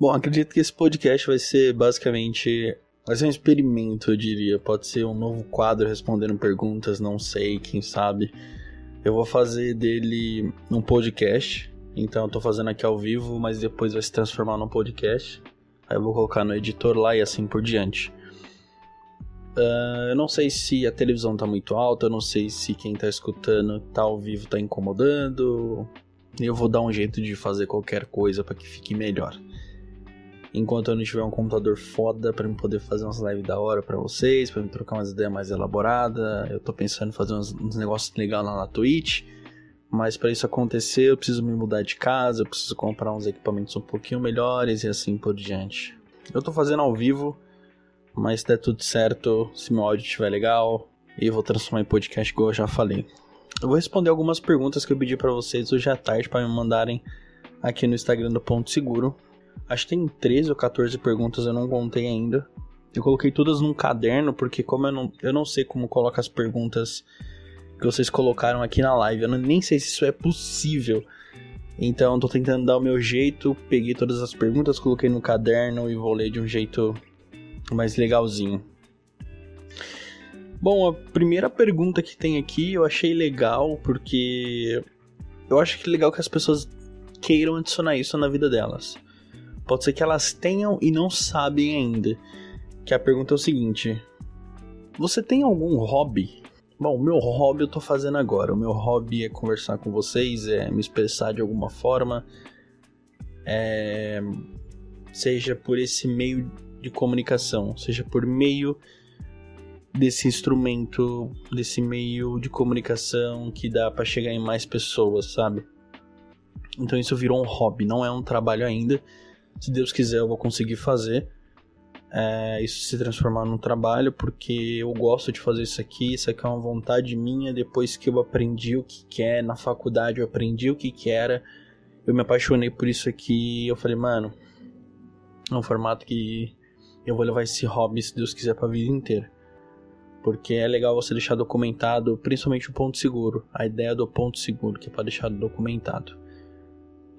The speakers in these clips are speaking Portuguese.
Bom, acredito que esse podcast vai ser basicamente. Vai ser um experimento, eu diria. Pode ser um novo quadro respondendo perguntas, não sei, quem sabe. Eu vou fazer dele um podcast. Então eu tô fazendo aqui ao vivo, mas depois vai se transformar num podcast. Aí eu vou colocar no editor lá e assim por diante. Uh, eu não sei se a televisão tá muito alta, eu não sei se quem tá escutando tá ao vivo tá incomodando. Eu vou dar um jeito de fazer qualquer coisa para que fique melhor. Enquanto eu não tiver um computador foda para eu poder fazer umas lives da hora para vocês, para me trocar umas ideias mais elaboradas, eu tô pensando em fazer uns, uns negócios legais lá na Twitch. Mas para isso acontecer, eu preciso me mudar de casa, eu preciso comprar uns equipamentos um pouquinho melhores e assim por diante. Eu tô fazendo ao vivo, mas se der tudo certo, se meu áudio estiver legal, e vou transformar em podcast igual eu já falei. Eu vou responder algumas perguntas que eu pedi para vocês hoje à tarde para me mandarem aqui no Instagram do Ponto Seguro. Acho que tem 13 ou 14 perguntas, eu não contei ainda. Eu coloquei todas num caderno, porque como eu não, eu não sei como coloca as perguntas que vocês colocaram aqui na live, eu não, nem sei se isso é possível. Então tô tentando dar o meu jeito, peguei todas as perguntas, coloquei no caderno e vou ler de um jeito mais legalzinho. Bom, a primeira pergunta que tem aqui eu achei legal porque eu acho que é legal que as pessoas queiram adicionar isso na vida delas. Pode ser que elas tenham e não sabem ainda. Que a pergunta é o seguinte: Você tem algum hobby? Bom, o meu hobby eu tô fazendo agora. O meu hobby é conversar com vocês, é me expressar de alguma forma. É... Seja por esse meio de comunicação, seja por meio desse instrumento, desse meio de comunicação que dá para chegar em mais pessoas, sabe? Então isso virou um hobby, não é um trabalho ainda. Se Deus quiser, eu vou conseguir fazer é, isso se transformar num trabalho, porque eu gosto de fazer isso aqui. Isso aqui é uma vontade minha. Depois que eu aprendi o que, que é na faculdade, eu aprendi o que, que era. Eu me apaixonei por isso aqui. Eu falei, mano, é um formato que eu vou levar esse hobby, se Deus quiser, pra vida inteira. Porque é legal você deixar documentado, principalmente o ponto seguro. A ideia do ponto seguro, que é para deixar documentado.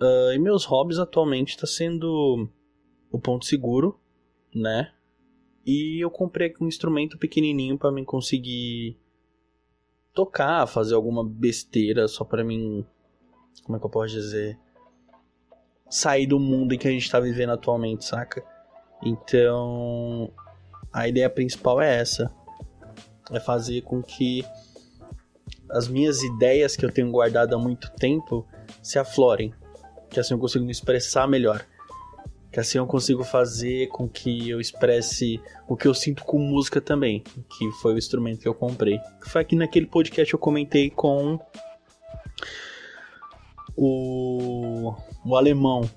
Uh, e meus hobbies atualmente está sendo o ponto seguro, né? E eu comprei um instrumento pequenininho para mim conseguir tocar, fazer alguma besteira só para mim, como é que eu posso dizer, sair do mundo em que a gente tá vivendo atualmente, saca? Então, a ideia principal é essa: é fazer com que as minhas ideias que eu tenho guardado há muito tempo se aflorem, que assim eu consigo me expressar melhor, que assim eu consigo fazer com que eu expresse o que eu sinto com música também, que foi o instrumento que eu comprei. Foi aqui naquele podcast eu comentei com o, o alemão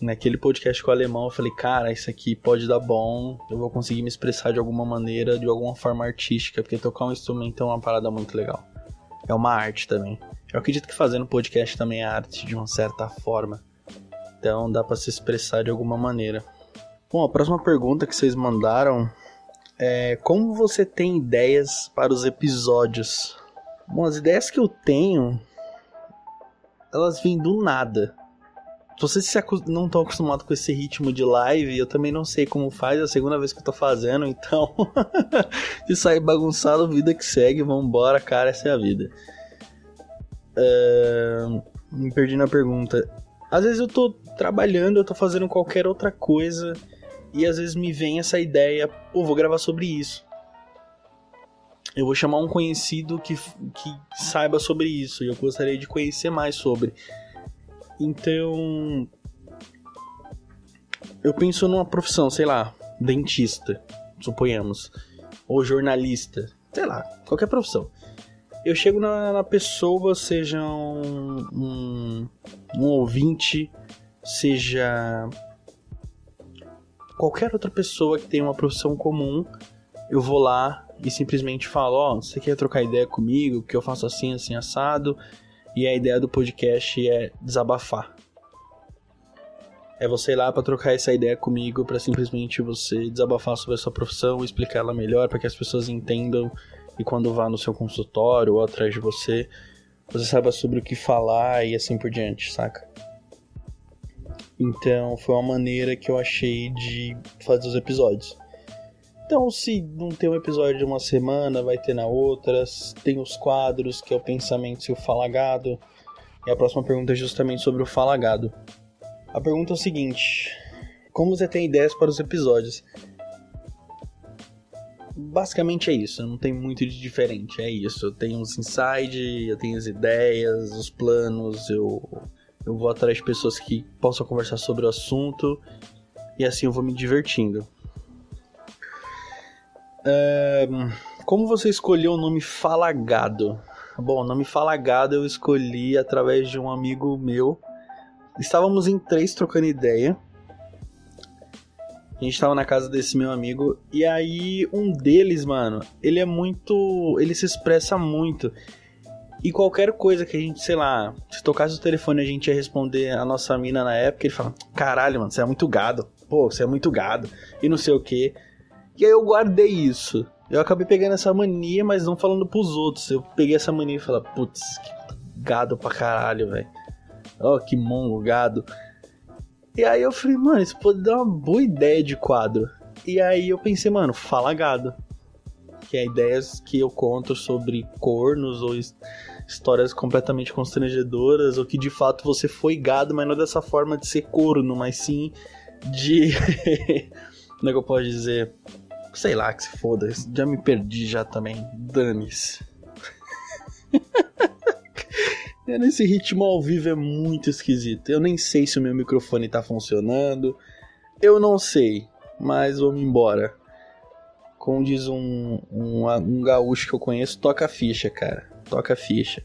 naquele podcast com o alemão, eu falei, cara, isso aqui pode dar bom, eu vou conseguir me expressar de alguma maneira, de alguma forma artística, porque tocar um instrumento é uma parada muito legal. É uma arte também. Eu acredito que fazendo podcast também é arte de uma certa forma. Então dá para se expressar de alguma maneira. Bom, a próxima pergunta que vocês mandaram é como você tem ideias para os episódios? Bom, as ideias que eu tenho elas vêm do nada se vocês não estão acostumados com esse ritmo de live, eu também não sei como faz, é a segunda vez que eu tô fazendo, então. se sair bagunçado, vida que segue, vambora, cara, essa é a vida. Uh, me perdi na pergunta. Às vezes eu tô trabalhando, eu tô fazendo qualquer outra coisa, e às vezes me vem essa ideia, pô, vou gravar sobre isso. Eu vou chamar um conhecido que, que saiba sobre isso, e eu gostaria de conhecer mais sobre. Então, eu penso numa profissão, sei lá, dentista, suponhamos, ou jornalista, sei lá, qualquer profissão. Eu chego na, na pessoa, seja um, um, um ouvinte, seja qualquer outra pessoa que tenha uma profissão comum, eu vou lá e simplesmente falo, ó, oh, você quer trocar ideia comigo, que eu faço assim, assim, assado, e a ideia do podcast é desabafar. É você ir lá para trocar essa ideia comigo, para simplesmente você desabafar sobre a sua profissão, explicar ela melhor para que as pessoas entendam e quando vá no seu consultório ou atrás de você, você saiba sobre o que falar e assim por diante, saca? Então foi uma maneira que eu achei de fazer os episódios. Então, se não tem um episódio de uma semana, vai ter na outra. Tem os quadros, que é o pensamento e o falagado. E a próxima pergunta é justamente sobre o falagado. A pergunta é o seguinte: Como você tem ideias para os episódios? Basicamente é isso, não tem muito de diferente, é isso. Eu tenho os inside, eu tenho as ideias, os planos, eu, eu vou atrás de pessoas que possam conversar sobre o assunto e assim eu vou me divertindo. como você escolheu o nome Falagado? Bom, o nome Falagado eu escolhi através de um amigo meu. Estávamos em três trocando ideia. A gente tava na casa desse meu amigo e aí um deles, mano, ele é muito, ele se expressa muito. E qualquer coisa que a gente, sei lá, se tocasse o telefone a gente ia responder a nossa mina na época, ele fala: "Caralho, mano, você é muito gado. Pô, você é muito gado." E não sei o quê. E aí eu guardei isso. Eu acabei pegando essa mania, mas não falando pros outros. Eu peguei essa mania e falei, putz, que gado pra caralho, velho. Ó, oh, que mongo, gado. E aí eu falei, mano, isso pode dar uma boa ideia de quadro. E aí eu pensei, mano, fala gado. Que é ideias que eu conto sobre cornos ou histórias completamente constrangedoras, ou que de fato você foi gado, mas não dessa forma de ser corno, mas sim de. Como é que eu posso dizer? Sei lá, que se foda. Já me perdi já também. Dane-se. Nesse ritmo ao vivo é muito esquisito. Eu nem sei se o meu microfone tá funcionando. Eu não sei. Mas vamos embora. Como diz um, um, um gaúcho que eu conheço, toca a ficha, cara. Toca a ficha.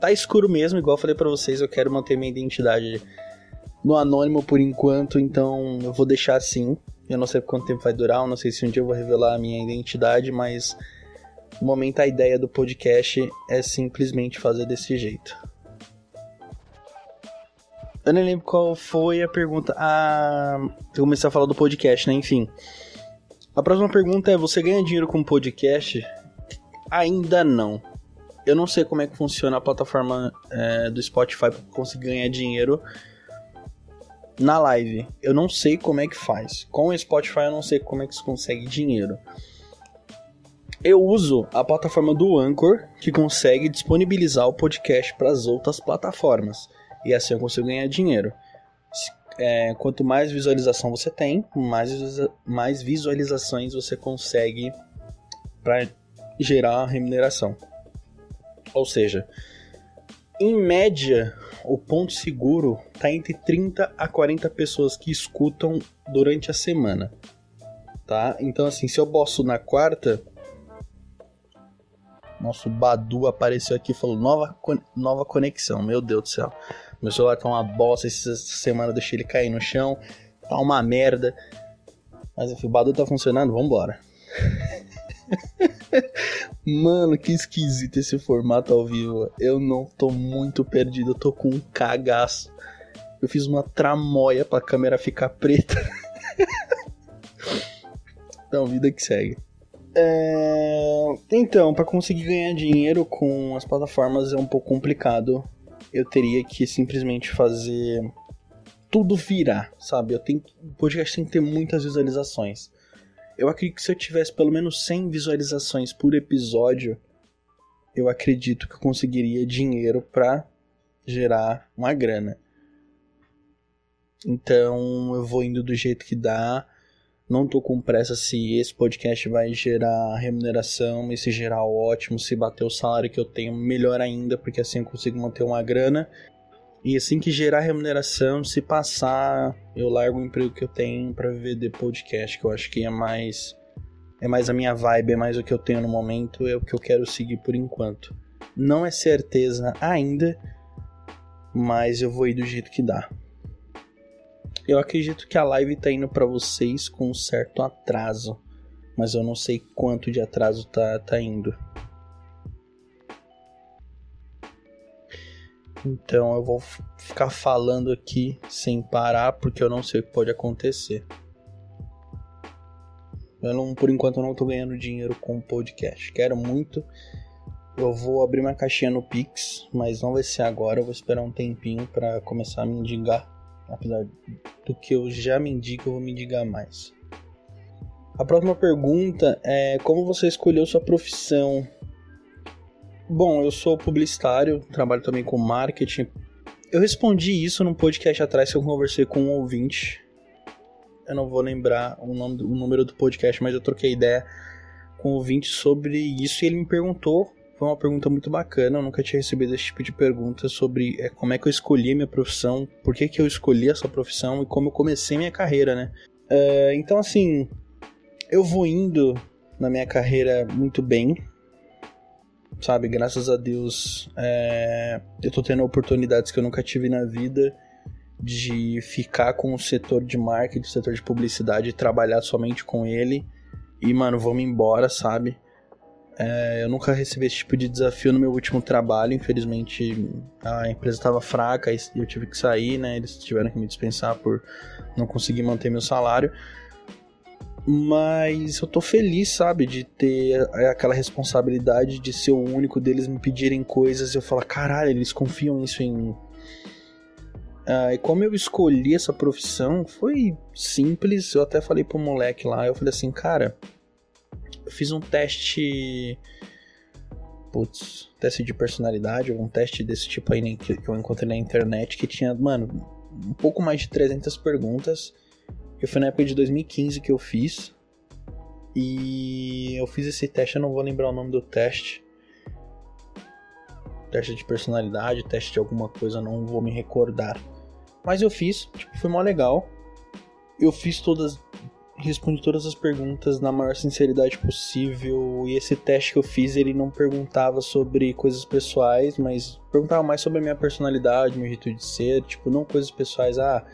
Tá escuro mesmo, igual eu falei para vocês, eu quero manter minha identidade no anônimo por enquanto, então eu vou deixar assim. Eu não sei por quanto tempo vai durar, eu não sei se um dia eu vou revelar a minha identidade, mas no momento a ideia do podcast é simplesmente fazer desse jeito. Eu nem lembro qual foi a pergunta. Ah, eu comecei a falar do podcast, né? Enfim. A próxima pergunta é: você ganha dinheiro com podcast? Ainda não. Eu não sei como é que funciona a plataforma é, do Spotify para conseguir ganhar dinheiro na live. Eu não sei como é que faz. Com o Spotify eu não sei como é que se consegue dinheiro. Eu uso a plataforma do Anchor, que consegue disponibilizar o podcast para as outras plataformas. E assim eu consigo ganhar dinheiro. É, quanto mais visualização você tem, mais, mais visualizações você consegue para gerar remuneração. Ou seja, em média, o ponto seguro está entre 30 a 40 pessoas que escutam durante a semana. Tá? Então assim, se eu bosto na quarta, nosso Badu apareceu aqui e falou nova, nova conexão. Meu Deus do céu. Meu celular tá uma bosta. Essa semana deixei ele cair no chão. Tá uma merda. Mas enfim, o Badu tá funcionando. Vambora. Mano, que esquisito esse formato ao vivo. Eu não tô muito perdido, eu tô com um cagaço. Eu fiz uma tramóia pra câmera ficar preta. então, vida que segue. É... Então, para conseguir ganhar dinheiro com as plataformas é um pouco complicado. Eu teria que simplesmente fazer tudo virar, sabe? Eu tenho... O podcast tem que ter muitas visualizações. Eu acredito que se eu tivesse pelo menos 100 visualizações por episódio, eu acredito que eu conseguiria dinheiro para gerar uma grana. Então eu vou indo do jeito que dá. Não tô com pressa se esse podcast vai gerar remuneração, e se gerar ótimo, se bater o salário que eu tenho, melhor ainda, porque assim eu consigo manter uma grana. E assim que gerar remuneração, se passar, eu largo o emprego que eu tenho para viver de podcast, que eu acho que é mais é mais a minha vibe, é mais o que eu tenho no momento, é o que eu quero seguir por enquanto. Não é certeza ainda, mas eu vou ir do jeito que dá. Eu acredito que a live tá indo para vocês com um certo atraso, mas eu não sei quanto de atraso tá, tá indo. Então eu vou ficar falando aqui sem parar porque eu não sei o que pode acontecer. Eu não, por enquanto eu não tô ganhando dinheiro com o podcast. Quero muito. Eu vou abrir uma caixinha no Pix, mas não vai ser agora. Eu vou esperar um tempinho para começar a me indigar. Apesar do que eu já mendigo, eu vou mendigar mais. A próxima pergunta é como você escolheu sua profissão? Bom, eu sou publicitário, trabalho também com marketing. Eu respondi isso num podcast atrás que eu conversei com um ouvinte. Eu não vou lembrar o, nome, o número do podcast, mas eu troquei ideia com um ouvinte sobre isso e ele me perguntou foi uma pergunta muito bacana, eu nunca tinha recebido esse tipo de pergunta sobre é, como é que eu escolhi minha profissão, por que, que eu escolhi essa profissão e como eu comecei minha carreira, né? Uh, então, assim, eu vou indo na minha carreira muito bem, sabe? Graças a Deus, é, eu tô tendo oportunidades que eu nunca tive na vida de ficar com o setor de marketing, o setor de publicidade e trabalhar somente com ele. E, mano, vamos embora, sabe? É, eu nunca recebi esse tipo de desafio no meu último trabalho. Infelizmente, a empresa estava fraca e eu tive que sair, né? Eles tiveram que me dispensar por não conseguir manter meu salário. Mas eu tô feliz, sabe, de ter aquela responsabilidade de ser o único deles me pedirem coisas e eu falar, caralho, eles confiam isso em mim. Ah, e como eu escolhi essa profissão, foi simples. Eu até falei pro moleque lá, eu falei assim, cara, fiz um teste. Putz, teste de personalidade, um teste desse tipo aí que, eu encontrei na internet que tinha, mano, um pouco mais de 300 perguntas. Que foi na época de 2015 que eu fiz. E eu fiz esse teste, eu não vou lembrar o nome do teste. Teste de personalidade, teste de alguma coisa, não vou me recordar. Mas eu fiz, tipo, foi mó legal. Eu fiz todas respondi todas as perguntas na maior sinceridade possível. E esse teste que eu fiz, ele não perguntava sobre coisas pessoais, mas perguntava mais sobre a minha personalidade, meu jeito de ser, tipo, não coisas pessoais. Ah,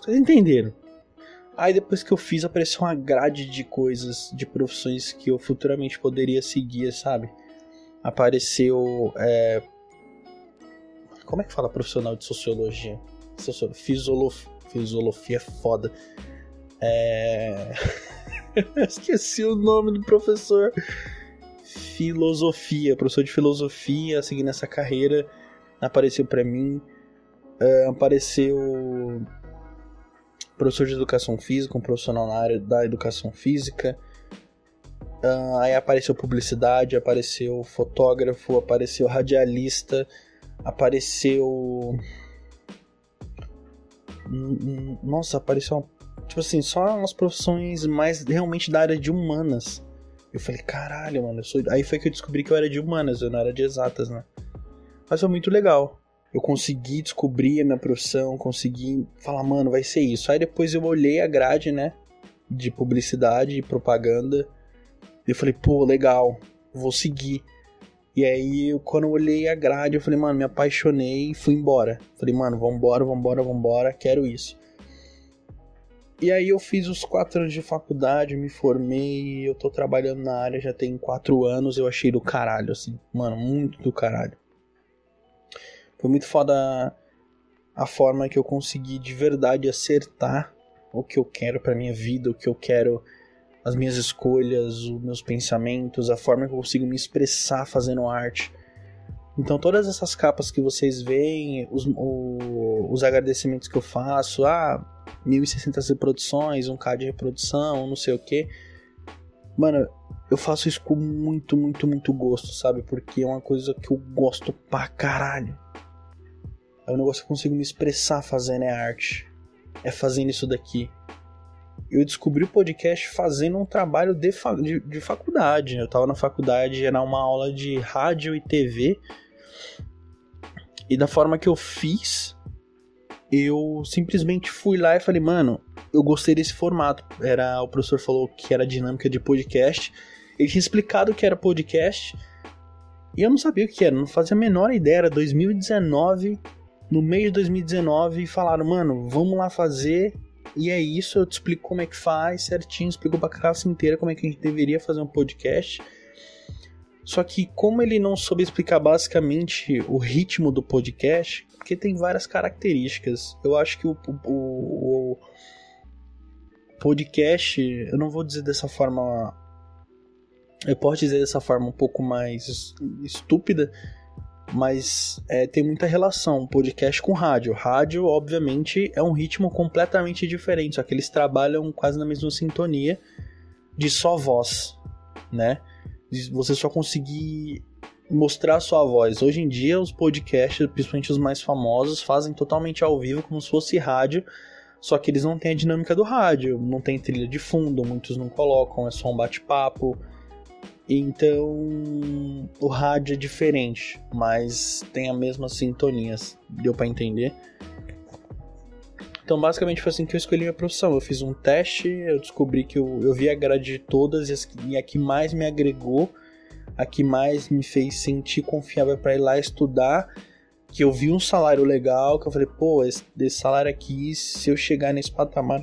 vocês entenderam. Aí depois que eu fiz, apareceu uma grade de coisas, de profissões que eu futuramente poderia seguir, sabe? Apareceu. É... Como é que fala profissional de sociologia? Fisiologia. Fisiologia é foda. É... Esqueci o nome do professor. Filosofia, professor de filosofia, seguindo essa carreira. Apareceu para mim. É, apareceu professor de educação física, um profissional na área da educação física. Uh, aí apareceu publicidade, apareceu fotógrafo, apareceu radialista, apareceu. Nossa, apareceu uma tipo assim, só umas profissões mais realmente da área de humanas. Eu falei, caralho, mano, eu sou. Aí foi que eu descobri que eu era de humanas, eu não era de exatas, né? Mas foi muito legal. Eu consegui descobrir a minha profissão, consegui falar, mano, vai ser isso. Aí depois eu olhei a grade, né? De publicidade e propaganda. E eu falei, pô, legal, vou seguir. E aí, quando eu olhei a grade, eu falei, mano, me apaixonei e fui embora. Falei, mano, vambora, vambora, vambora, quero isso. E aí eu fiz os quatro anos de faculdade, me formei, eu tô trabalhando na área já tem quatro anos, eu achei do caralho, assim, mano, muito do caralho. Foi muito foda a forma que eu consegui de verdade acertar o que eu quero para minha vida, o que eu quero, as minhas escolhas, os meus pensamentos, a forma que eu consigo me expressar fazendo arte. Então todas essas capas que vocês veem, os, o, os agradecimentos que eu faço, ah, 1060 reproduções, 1k de reprodução, não sei o que. Mano, eu faço isso com muito, muito, muito gosto, sabe? Porque é uma coisa que eu gosto pra caralho. É um negócio que eu consigo me expressar fazendo é arte. É fazendo isso daqui. Eu descobri o podcast fazendo um trabalho de, fa de, de faculdade. Eu tava na faculdade, era uma aula de rádio e TV. E da forma que eu fiz, eu simplesmente fui lá e falei, mano, eu gostei desse formato. Era o professor falou que era dinâmica de podcast. Ele tinha explicado que era podcast. E eu não sabia o que era, não fazia a menor ideia. Era 2019, no meio de 2019, e falaram, mano, vamos lá fazer. E é isso, eu te explico como é que faz certinho, explico pra classe inteira como é que a gente deveria fazer um podcast. Só que como ele não soube explicar basicamente o ritmo do podcast, porque tem várias características. Eu acho que o, o, o podcast, eu não vou dizer dessa forma. Eu posso dizer dessa forma um pouco mais estúpida, mas é, tem muita relação podcast com rádio. Rádio, obviamente, é um ritmo completamente diferente, só que eles trabalham quase na mesma sintonia de só voz, né? Você só conseguir mostrar sua voz. Hoje em dia, os podcasts, principalmente os mais famosos, fazem totalmente ao vivo, como se fosse rádio, só que eles não têm a dinâmica do rádio, não tem trilha de fundo, muitos não colocam, é só um bate-papo. Então, o rádio é diferente, mas tem a mesma sintonia, deu para entender? Então, basicamente foi assim que eu escolhi minha profissão. Eu fiz um teste, eu descobri que eu, eu vi a grade de todas e a que mais me agregou a que mais me fez sentir confiável para ir lá estudar, que eu vi um salário legal, que eu falei, pô, esse, salário aqui, se eu chegar nesse patamar,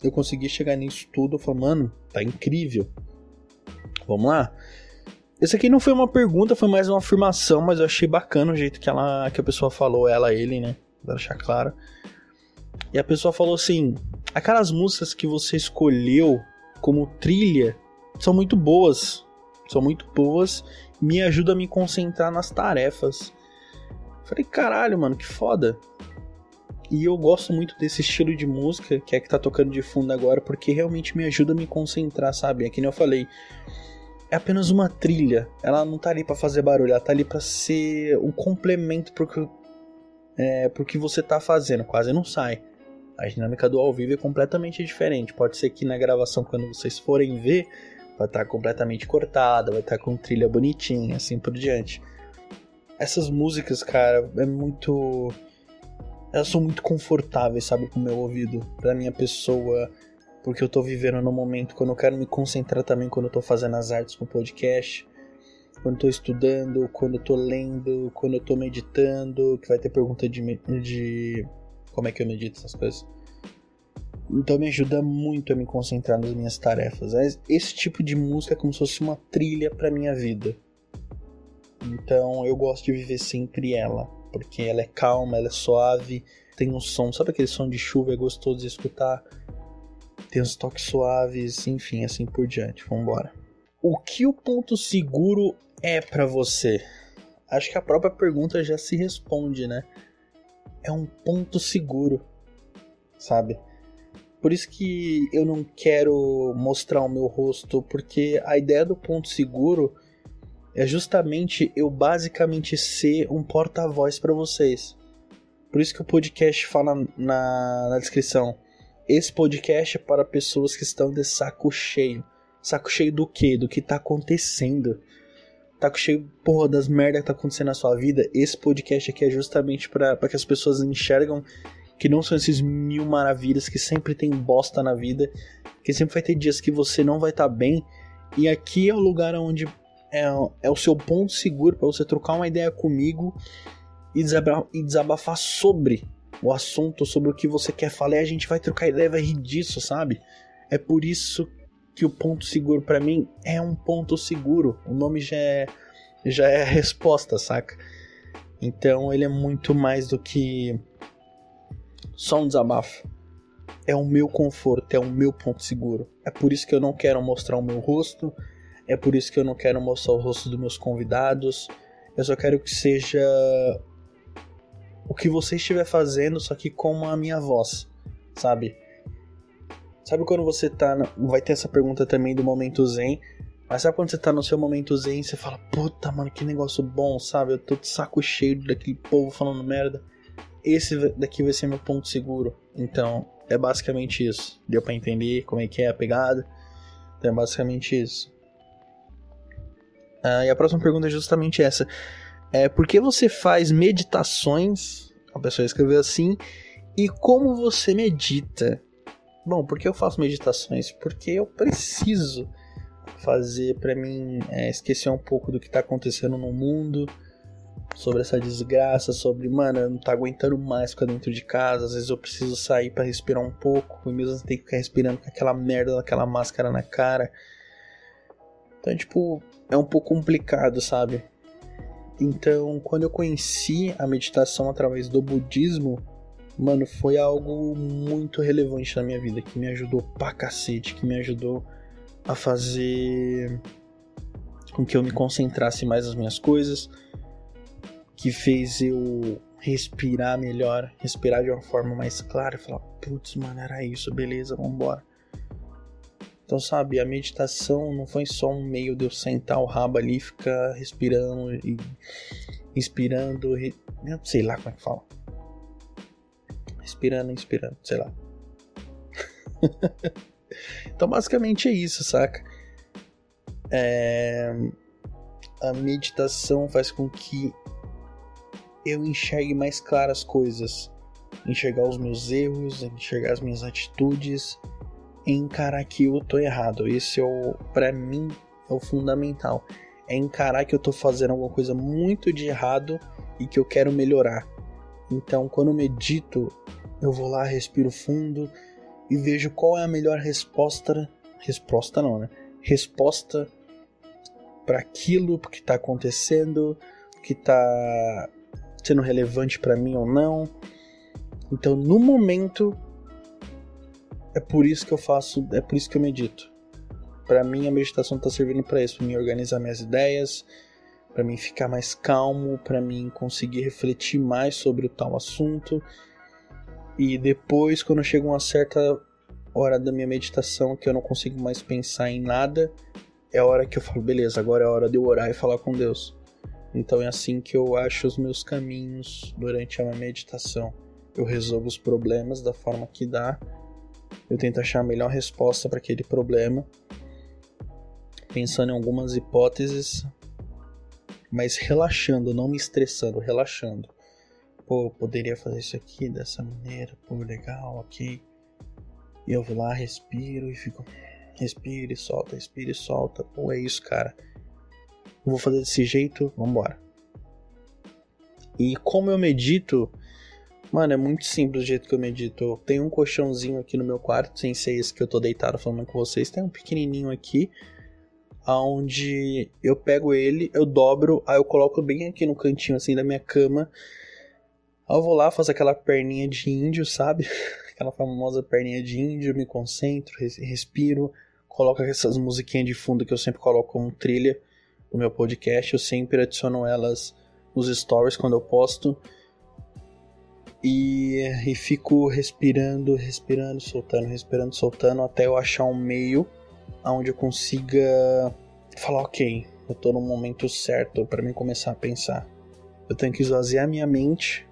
eu conseguir chegar nisso tudo, eu falei, mano, tá incrível. Vamos lá. Esse aqui não foi uma pergunta, foi mais uma afirmação, mas eu achei bacana o jeito que ela que a pessoa falou, ela, ele, né? Pra deixar claro. E a pessoa falou assim: aquelas músicas que você escolheu como trilha são muito boas são muito boas, me ajuda a me concentrar nas tarefas. Falei, caralho, mano, que foda. E eu gosto muito desse estilo de música, que é que tá tocando de fundo agora, porque realmente me ajuda a me concentrar, sabe? É que nem eu falei, é apenas uma trilha. Ela não tá ali para fazer barulho, ela tá ali para ser um complemento pro que, é, pro que você tá fazendo, quase não sai. A dinâmica do ao vivo é completamente diferente. Pode ser que na gravação, quando vocês forem ver, vai estar tá completamente cortada, vai estar tá com trilha bonitinha, assim por diante. Essas músicas, cara, é muito. Elas são muito confortáveis, sabe, pro meu ouvido, pra minha pessoa, porque eu tô vivendo no momento quando eu quero me concentrar também quando eu tô fazendo as artes com o podcast, quando eu tô estudando, quando eu tô lendo, quando eu tô meditando, que vai ter pergunta de, de como é que eu medito essas coisas. Então me ajuda muito a me concentrar nas minhas tarefas. Esse tipo de música é como se fosse uma trilha para minha vida. Então eu gosto de viver sempre ela, porque ela é calma, ela é suave, tem um som, sabe aquele som de chuva é gostoso de escutar? Tem uns toques suaves, enfim, assim por diante. Vambora. O que o ponto seguro é para você? Acho que a própria pergunta já se responde, né? É um ponto seguro, sabe? Por isso que eu não quero mostrar o meu rosto, porque a ideia do ponto seguro é justamente eu basicamente ser um porta-voz para vocês. Por isso que o podcast fala na, na descrição. Esse podcast é para pessoas que estão de saco cheio. Saco cheio do quê? Do que tá acontecendo. Saco cheio, porra, das merdas que tá acontecendo na sua vida. Esse podcast aqui é justamente para que as pessoas enxergam que não são esses mil maravilhas que sempre tem bosta na vida, que sempre vai ter dias que você não vai estar tá bem, e aqui é o lugar onde é, é o seu ponto seguro para você trocar uma ideia comigo e desabafar, e desabafar sobre o assunto, sobre o que você quer falar, e a gente vai trocar ideia, vai rir disso, sabe? É por isso que o ponto seguro para mim é um ponto seguro. O nome já é, já é a resposta, saca? Então ele é muito mais do que só um desabafo. É o meu conforto, é o meu ponto seguro. É por isso que eu não quero mostrar o meu rosto, é por isso que eu não quero mostrar o rosto dos meus convidados. Eu só quero que seja o que você estiver fazendo, só que com a minha voz, sabe? Sabe quando você tá. Vai ter essa pergunta também do momento zen. Mas sabe quando você tá no seu momento zen você fala, puta, mano, que negócio bom, sabe? Eu tô de saco cheio daquele povo falando merda esse daqui vai ser meu ponto seguro. Então, é basicamente isso. Deu para entender como é que é a pegada? Então, é basicamente isso. Ah, e a próxima pergunta é justamente essa. É, por que você faz meditações? A pessoa escreveu assim. E como você medita? Bom, por que eu faço meditações? Porque eu preciso fazer para mim é, esquecer um pouco do que está acontecendo no mundo, sobre essa desgraça, sobre, mano, eu não tô aguentando mais ficar dentro de casa, às vezes eu preciso sair para respirar um pouco, e mesmo assim tem que ficar respirando com aquela merda daquela máscara na cara. Então, tipo, é um pouco complicado, sabe? Então, quando eu conheci a meditação através do budismo, mano, foi algo muito relevante na minha vida, que me ajudou pra cacete, que me ajudou a fazer com que eu me concentrasse mais nas minhas coisas, que fez eu respirar melhor, respirar de uma forma mais clara, falar, putz, mano, era isso, beleza, vambora. Então, sabe, a meditação não foi só um meio de eu sentar o rabo ali e ficar respirando e inspirando, re... eu sei lá como é que fala. Respirando, inspirando, sei lá. então, basicamente é isso, saca? É... A meditação faz com que eu enxergue mais claras coisas, enxergar os meus erros, enxergar as minhas atitudes, encarar que eu tô errado. Esse é o, para mim, é o fundamental. É encarar que eu tô fazendo alguma coisa muito de errado e que eu quero melhorar. Então, quando eu medito, eu vou lá, respiro fundo e vejo qual é a melhor resposta, resposta não, né? Resposta para aquilo que está acontecendo, que está sendo relevante para mim ou não. Então, no momento, é por isso que eu faço, é por isso que eu medito. Para mim, a meditação está servindo para isso, para mim organizar minhas ideias, para mim ficar mais calmo, para mim conseguir refletir mais sobre o tal assunto. E depois, quando chega uma certa hora da minha meditação que eu não consigo mais pensar em nada, é a hora que eu falo, beleza, agora é a hora de eu orar e falar com Deus. Então é assim que eu acho os meus caminhos durante a minha meditação. Eu resolvo os problemas da forma que dá. Eu tento achar a melhor resposta para aquele problema, pensando em algumas hipóteses, mas relaxando, não me estressando, relaxando. Pô, poderia fazer isso aqui dessa maneira, pô, legal, ok. E eu vou lá, respiro e fico. Respira e solta, respira e solta. Pô, é isso, cara vou fazer desse jeito, vambora. E como eu medito, mano, é muito simples o jeito que eu medito. Eu tenho um colchãozinho aqui no meu quarto, sem ser esse que eu tô deitado falando com vocês. Tem um pequenininho aqui, aonde eu pego ele, eu dobro, aí eu coloco bem aqui no cantinho assim da minha cama. Aí eu vou lá, faço aquela perninha de índio, sabe? Aquela famosa perninha de índio, me concentro, respiro, coloco essas musiquinhas de fundo que eu sempre coloco como trilha do meu podcast. Eu sempre adiciono elas nos stories quando eu posto. E, e fico respirando, respirando, soltando, respirando, soltando, até eu achar um meio onde eu consiga falar, ok, eu tô no momento certo para mim começar a pensar. Eu tenho que esvaziar minha mente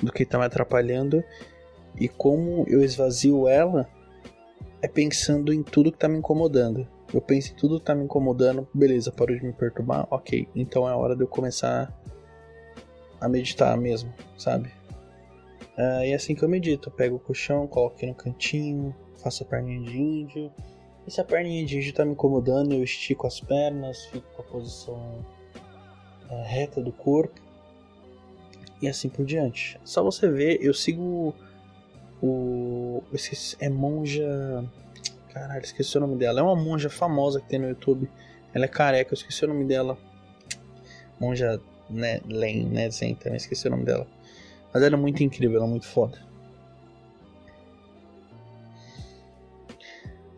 do que tá me atrapalhando e como eu esvazio ela é pensando em tudo que tá me incomodando. Eu penso em tudo tá me incomodando, beleza, parou de me perturbar, ok. Então é hora de eu começar a meditar mesmo, sabe? Uh, e é assim que eu medito. Eu pego o colchão, coloco aqui no cantinho, faço a perninha de índio. E se a perninha de índio tá me incomodando, eu estico as pernas, fico com a posição uh, reta do corpo. E assim por diante. Só você ver, eu sigo o. Esse é monja. Caralho, esqueci o nome dela. É uma monja famosa que tem no YouTube. Ela é careca, eu esqueci o nome dela. Monja né, Len, né, Zen, também esqueci o nome dela. Mas ela é muito incrível, ela é muito foda.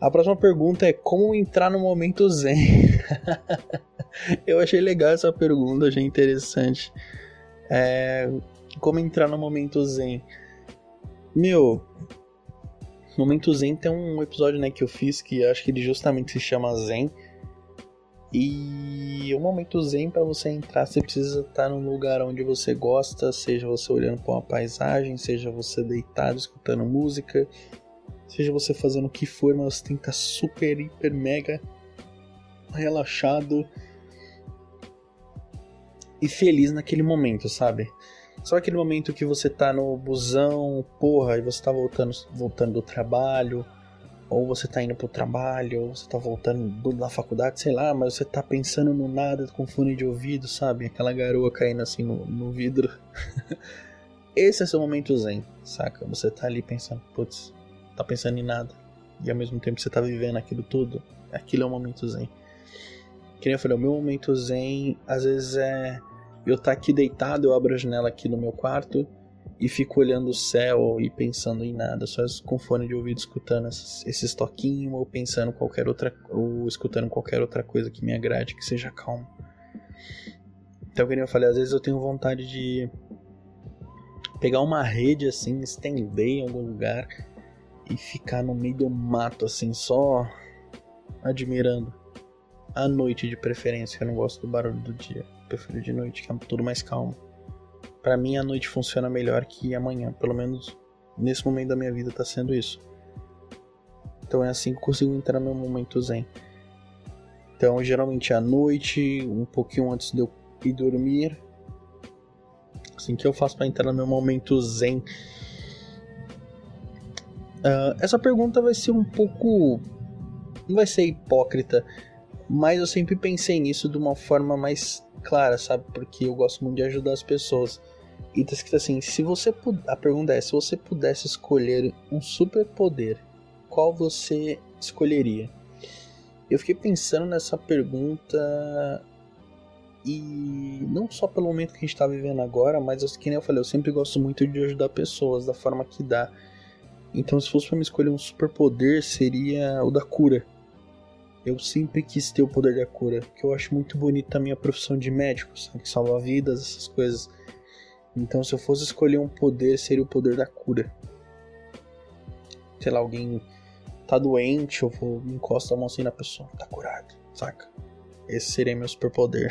A próxima pergunta é como entrar no momento zen. eu achei legal essa pergunta, achei interessante. É, como entrar no momento zen? Meu, Momento Zen tem um episódio né, que eu fiz que acho que ele justamente se chama Zen. E o momento zen para você entrar, você precisa estar num lugar onde você gosta, seja você olhando para uma paisagem, seja você deitado escutando música, seja você fazendo o que for, mas você tem que estar super, hiper, mega relaxado e feliz naquele momento, sabe? Só aquele momento que você tá no busão, porra, e você tá voltando, voltando do trabalho, ou você tá indo pro trabalho, ou você tá voltando da faculdade, sei lá, mas você tá pensando no nada com fone de ouvido, sabe? Aquela garoa caindo assim no, no vidro. Esse é seu momento zen, saca? Você tá ali pensando, putz, tá pensando em nada. E ao mesmo tempo você tá vivendo aquilo tudo. Aquilo é o momento zen. Que nem eu falei, o meu momento zen às vezes é eu tá aqui deitado, eu abro a janela aqui no meu quarto e fico olhando o céu e pensando em nada, só com fone de ouvido escutando esses, esses toquinhos ou pensando qualquer outra ou escutando qualquer outra coisa que me agrade, que seja calmo. Então, como eu falei, às vezes eu tenho vontade de pegar uma rede assim, estender em algum lugar e ficar no meio do mato assim, só admirando. À noite de preferência, eu não gosto do barulho do dia. Prefiro de noite, que é tudo mais calmo. Para mim a noite funciona melhor que amanhã, pelo menos nesse momento da minha vida tá sendo isso. Então é assim que consigo entrar no meu momento zen. Então, geralmente à noite, um pouquinho antes de eu ir dormir, assim que eu faço para entrar no meu momento zen. Uh, essa pergunta vai ser um pouco. Não vai ser hipócrita, mas eu sempre pensei nisso de uma forma mais clara, sabe? Porque eu gosto muito de ajudar as pessoas. E tá escrito assim: se você a pergunta é, se você pudesse escolher um superpoder, qual você escolheria? Eu fiquei pensando nessa pergunta e não só pelo momento que a gente está vivendo agora, mas que nem eu falei, eu sempre gosto muito de ajudar pessoas da forma que dá. Então, se fosse para me escolher um superpoder, seria o da cura. Eu sempre quis ter o poder da cura, que eu acho muito bonita a minha profissão de médico, sabe? Que salva vidas, essas coisas. Então, se eu fosse escolher um poder, seria o poder da cura. Sei lá, alguém tá doente, eu vou encosto a mão assim na pessoa, tá curado, saca? Esse seria meu superpoder.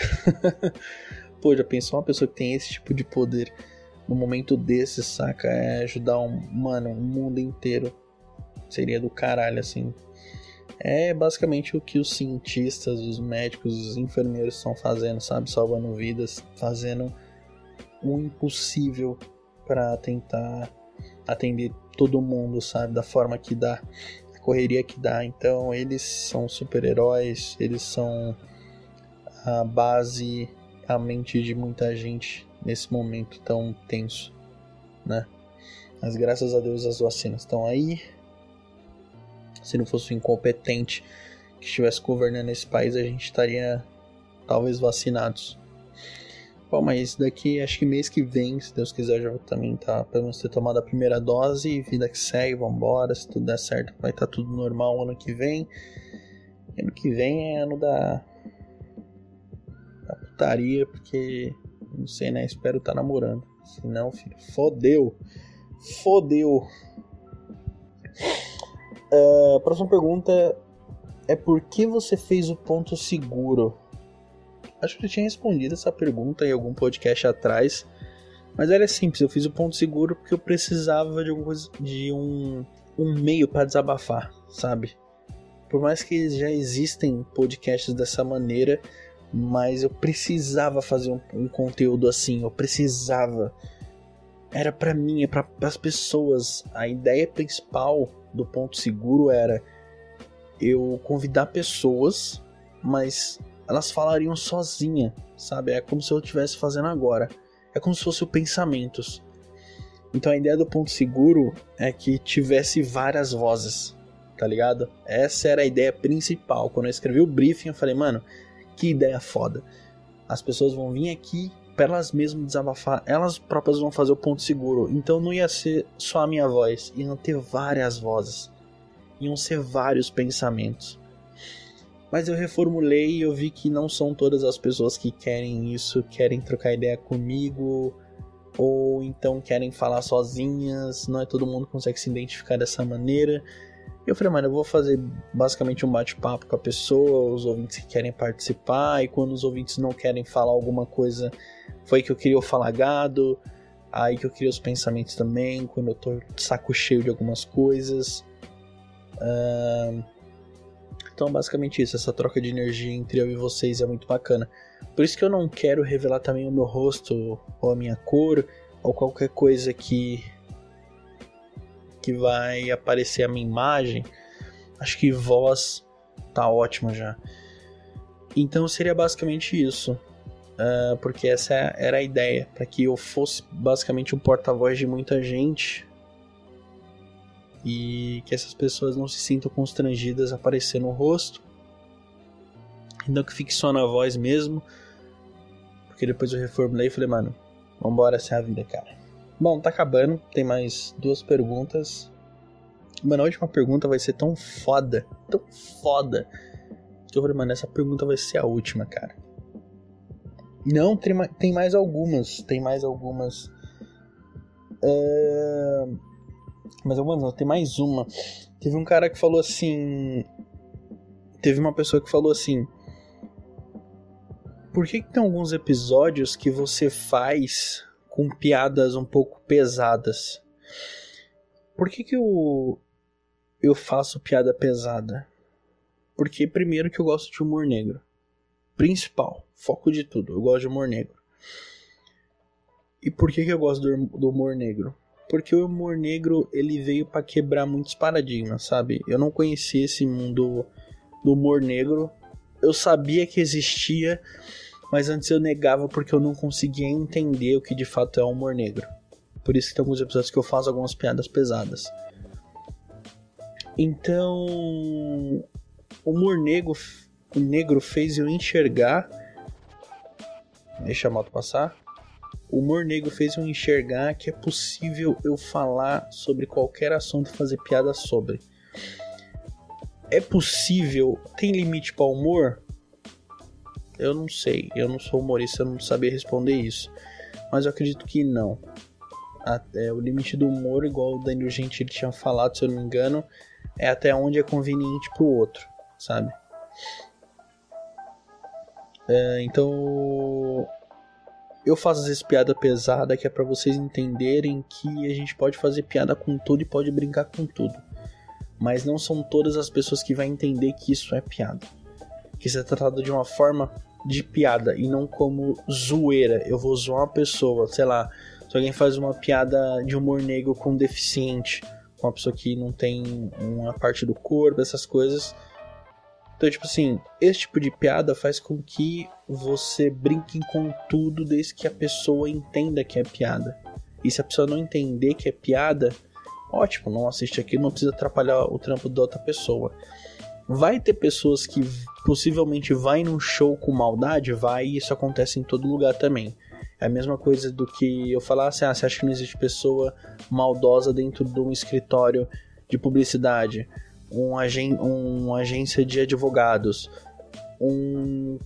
Pô, já pensou uma pessoa que tem esse tipo de poder no momento desse, saca? É ajudar um, mano, um mundo inteiro. Seria do caralho, assim. É basicamente o que os cientistas, os médicos, os enfermeiros estão fazendo, sabe? Salvando vidas, fazendo o impossível para tentar atender todo mundo, sabe? Da forma que dá correria que dá. Então eles são super-heróis, eles são a base, a mente de muita gente nesse momento tão tenso, né? Mas graças a Deus as vacinas estão aí. Se não fosse um incompetente que estivesse governando esse país, a gente estaria talvez vacinados. Bom, mas daqui acho que mês que vem, se Deus quiser, já também tá pelo menos ter tomado a primeira dose vida que segue, vambora, se tudo der certo, vai estar tá tudo normal ano que vem. Ano que vem é ano da, da putaria, porque não sei, né? Espero estar tá namorando. Se não, filho, fodeu. Fodeu. Uh, próxima pergunta é por que você fez o ponto seguro? Acho que eu tinha respondido essa pergunta em algum podcast atrás. Mas era simples, eu fiz o ponto seguro porque eu precisava de, coisa, de um, um meio para desabafar, sabe? Por mais que já existem podcasts dessa maneira, mas eu precisava fazer um, um conteúdo assim, eu precisava. Era para mim, é para as pessoas. A ideia principal do ponto seguro era eu convidar pessoas, mas elas falariam sozinha, sabe? É como se eu estivesse fazendo agora. É como se fosse o pensamentos. Então a ideia do ponto seguro é que tivesse várias vozes, tá ligado? Essa era a ideia principal. Quando eu escrevi o briefing, eu falei, mano, que ideia foda. As pessoas vão vir aqui para elas mesmas desabafar, elas próprias vão fazer o ponto seguro. Então não ia ser só a minha voz, iam ter várias vozes, iam ser vários pensamentos. Mas eu reformulei e eu vi que não são todas as pessoas que querem isso, querem trocar ideia comigo, ou então querem falar sozinhas, não é todo mundo que consegue se identificar dessa maneira. E eu falei, mano, eu vou fazer basicamente um bate-papo com a pessoa, os ouvintes que querem participar, e quando os ouvintes não querem falar alguma coisa, foi que eu queria o falagado, aí que eu queria os pensamentos também, quando eu tô saco cheio de algumas coisas. Uh, então, basicamente isso, essa troca de energia entre eu e vocês é muito bacana. Por isso que eu não quero revelar também o meu rosto, ou a minha cor, ou qualquer coisa que que vai aparecer a minha imagem. Acho que voz tá ótimo já. Então seria basicamente isso. Uh, porque essa era a ideia, para que eu fosse basicamente um porta-voz de muita gente e que essas pessoas não se sintam constrangidas a aparecer no rosto. Então que fique só na voz mesmo. Porque depois eu reformulei e falei, mano, vambora, essa é a vida, cara. Bom, tá acabando. Tem mais duas perguntas. Mano, a última pergunta vai ser tão foda, tão foda, que eu falei, mano, essa pergunta vai ser a última, cara. Não, tem, tem mais algumas. Tem mais algumas. É... Mas algumas não, tem mais uma. Teve um cara que falou assim. Teve uma pessoa que falou assim. Por que, que tem alguns episódios que você faz com piadas um pouco pesadas? Por que, que eu, eu faço piada pesada? Porque, primeiro, que eu gosto de humor negro. Principal, foco de tudo, eu gosto de humor negro. E por que, que eu gosto do, humor negro? Porque o humor negro ele veio para quebrar muitos paradigmas, sabe? Eu não conhecia esse mundo do humor negro. Eu sabia que existia, mas antes eu negava porque eu não conseguia entender o que de fato é o humor negro. Por isso que tem alguns episódios que eu faço algumas piadas pesadas. Então, o humor negro, o negro fez eu enxergar. Deixa a moto passar. O humor negro fez eu enxergar que é possível eu falar sobre qualquer assunto e fazer piada sobre. É possível? Tem limite para humor? Eu não sei. Eu não sou humorista, eu não sabia responder isso. Mas eu acredito que não até o limite do humor, igual o Daniel Gentili tinha falado, se eu não me engano, é até onde é conveniente pro outro, sabe? É, então eu faço vezes piada pesada que é para vocês entenderem que a gente pode fazer piada com tudo e pode brincar com tudo. Mas não são todas as pessoas que vão entender que isso é piada. Que isso é tratado de uma forma de piada e não como zoeira. Eu vou zoar uma pessoa, sei lá, se alguém faz uma piada de humor negro com um deficiente, com uma pessoa que não tem uma parte do corpo, essas coisas. Então, tipo assim, esse tipo de piada faz com que você brinque com tudo desde que a pessoa entenda que é piada. E se a pessoa não entender que é piada, ótimo, não assiste aqui, não precisa atrapalhar o trampo da outra pessoa. Vai ter pessoas que possivelmente vai num show com maldade, vai, e isso acontece em todo lugar também. É a mesma coisa do que eu falar assim, ah, você acha que não existe pessoa maldosa dentro de um escritório de publicidade, um, agen uma agência de advogados, um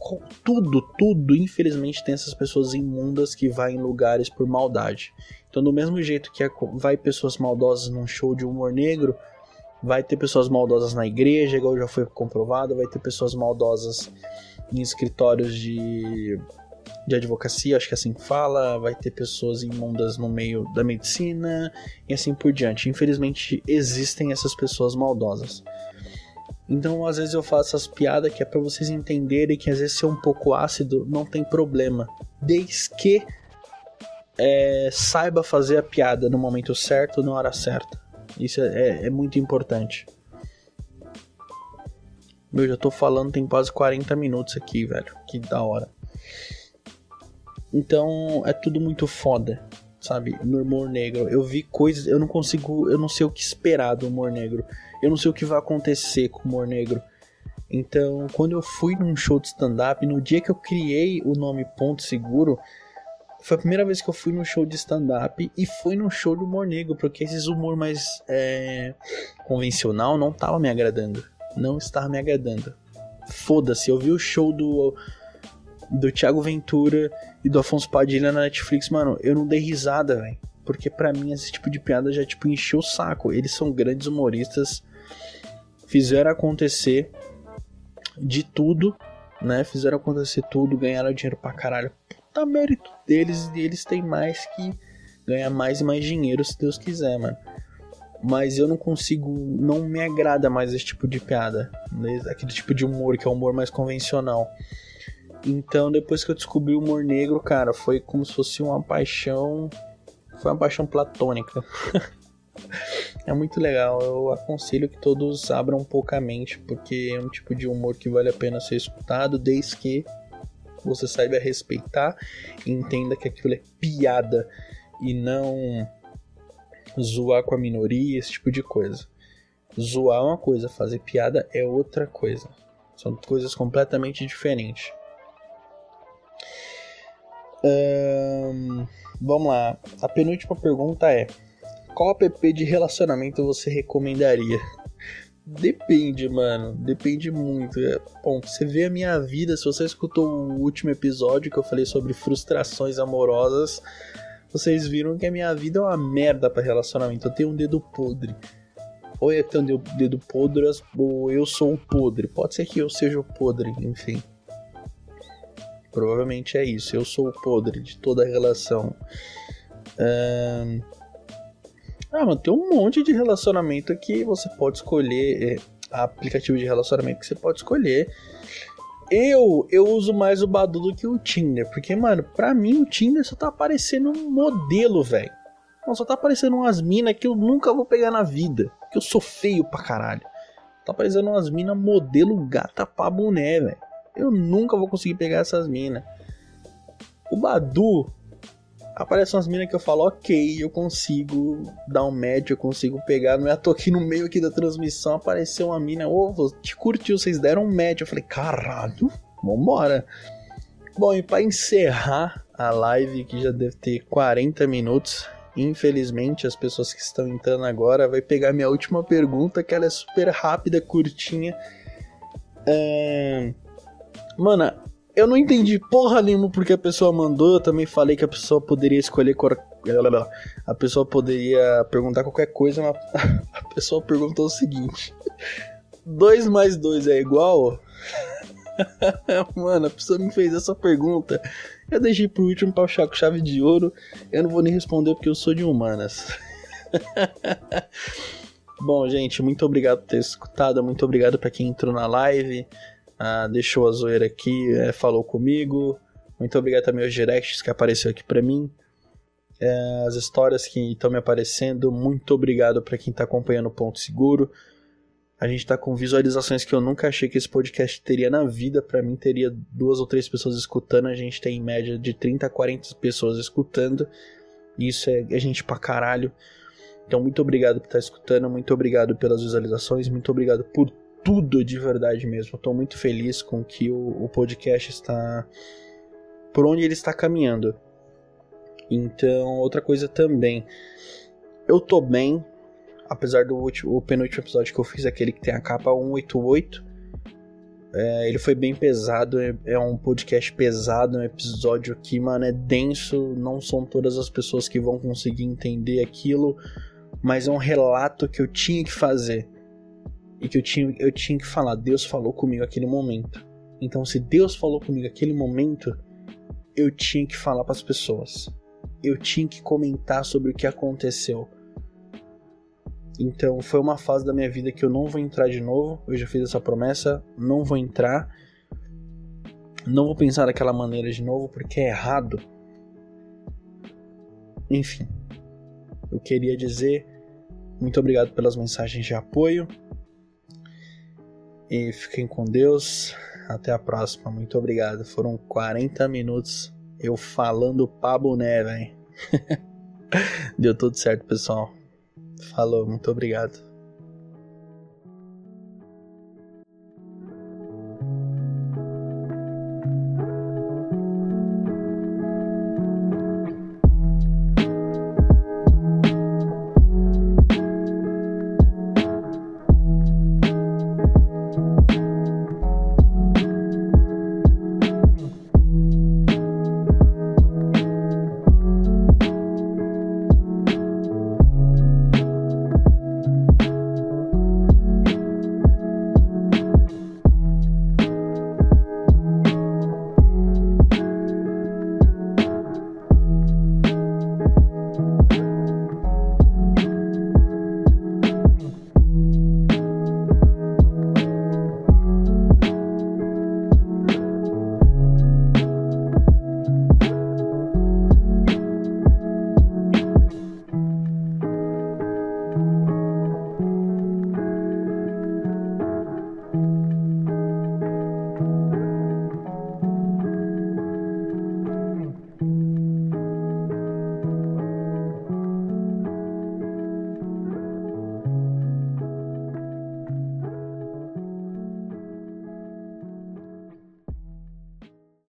tudo, tudo, infelizmente tem essas pessoas imundas que vai em lugares por maldade. Então, do mesmo jeito que vai pessoas maldosas num show de humor negro, vai ter pessoas maldosas na igreja, igual já foi comprovado, vai ter pessoas maldosas em escritórios de de advocacia, acho que assim fala, vai ter pessoas imundas no meio da medicina e assim por diante. Infelizmente existem essas pessoas maldosas. Então, às vezes eu faço essas piadas que é para vocês entenderem que às vezes ser um pouco ácido não tem problema, desde que é, saiba fazer a piada no momento certo, na hora certa. Isso é, é, é muito importante. Meu, já tô falando tem quase 40 minutos aqui, velho. Que da hora. Então é tudo muito foda, sabe? No humor negro. Eu vi coisas, eu não consigo, eu não sei o que esperar do humor negro. Eu não sei o que vai acontecer com o humor negro. Então, quando eu fui num show de stand-up, no dia que eu criei o nome Ponto Seguro, foi a primeira vez que eu fui num show de stand-up e foi num show de humor negro, porque esses humor mais é, convencional não tava me agradando. Não estava me agradando. Foda-se, eu vi o show do do Thiago Ventura e do Afonso Padilha na Netflix, mano, eu não dei risada, velho. Porque para mim esse tipo de piada já, tipo, encheu o saco. Eles são grandes humoristas, fizeram acontecer de tudo, né? Fizeram acontecer tudo, ganharam dinheiro pra caralho. Puta mérito deles e eles têm mais que ganhar mais e mais dinheiro se Deus quiser, mano. Mas eu não consigo, não me agrada mais esse tipo de piada, né? aquele tipo de humor que é o humor mais convencional. Então, depois que eu descobri o humor negro, cara, foi como se fosse uma paixão. Foi uma paixão platônica. é muito legal. Eu aconselho que todos abram um pouco a mente, porque é um tipo de humor que vale a pena ser escutado, desde que você saiba respeitar e entenda que aquilo é piada e não zoar com a minoria, esse tipo de coisa. Zoar é uma coisa, fazer piada é outra coisa. São coisas completamente diferentes vamos lá. A penúltima pergunta é: qual app de relacionamento você recomendaria? Depende, mano. Depende muito. É, bom, você vê a minha vida, se você escutou o último episódio que eu falei sobre frustrações amorosas, vocês viram que a minha vida é uma merda para relacionamento. Eu tenho um dedo podre. Ou eu tenho um dedo podre, ou eu sou o podre. Pode ser que eu seja o podre, enfim. Provavelmente é isso. Eu sou o podre de toda a relação. Um... Ah, mano, tem um monte de relacionamento que você pode escolher. É, aplicativo de relacionamento que você pode escolher. Eu, eu uso mais o Badu do que o Tinder, porque, mano, pra mim o Tinder só tá aparecendo um modelo, velho. Só tá aparecendo umas minas que eu nunca vou pegar na vida, que eu sou feio pra caralho. Tá aparecendo umas minas modelo gata pra boné, velho. Eu nunca vou conseguir pegar essas minas. O Badu, aparecem umas minas que eu falo, ok, eu consigo dar um match, eu consigo pegar. Não é à toa no meio aqui da transmissão apareceu uma mina, ô, oh, te curtiu, vocês deram um match. Eu falei, caralho, vambora. Bom, e para encerrar a live, que já deve ter 40 minutos, infelizmente as pessoas que estão entrando agora vai pegar minha última pergunta, que ela é super rápida, curtinha. É... Mano, eu não entendi porra nenhuma porque a pessoa mandou. Eu também falei que a pessoa poderia escolher. A pessoa poderia perguntar qualquer coisa, mas a pessoa perguntou o seguinte: 2 mais 2 é igual? Mano, a pessoa me fez essa pergunta. Eu deixei pro último pra achar com chave de ouro. Eu não vou nem responder porque eu sou de humanas. Bom, gente, muito obrigado por ter escutado. Muito obrigado para quem entrou na live ah, deixou a zoeira aqui, é, falou comigo. Muito obrigado também aos directs que apareceu aqui para mim. É, as histórias que estão me aparecendo. Muito obrigado para quem está acompanhando o Ponto Seguro. A gente está com visualizações que eu nunca achei que esse podcast teria na vida. Para mim, teria duas ou três pessoas escutando. A gente tem em média de 30 a 40 pessoas escutando. Isso é, é gente pra caralho. Então, muito obrigado por estar tá escutando. Muito obrigado pelas visualizações. Muito obrigado por tudo de verdade mesmo. Estou muito feliz com que o, o, podcast está por onde ele está caminhando. Então, outra coisa também, eu tô bem, apesar do último, o penúltimo episódio que eu fiz, aquele que tem a capa 188. É, ele foi bem pesado, é, é, um podcast pesado, é um episódio que, mano, é denso. Não são todas as pessoas que vão conseguir entender aquilo, mas é um relato que eu tinha que fazer e que eu tinha, eu tinha que falar, Deus falou comigo aquele momento. Então, se Deus falou comigo aquele momento, eu tinha que falar para as pessoas. Eu tinha que comentar sobre o que aconteceu. Então, foi uma fase da minha vida que eu não vou entrar de novo. Eu já fiz essa promessa, não vou entrar. Não vou pensar daquela maneira de novo porque é errado. Enfim, eu queria dizer muito obrigado pelas mensagens de apoio. E fiquem com Deus. Até a próxima. Muito obrigado. Foram 40 minutos eu falando pra boné, velho. Deu tudo certo, pessoal. Falou, muito obrigado.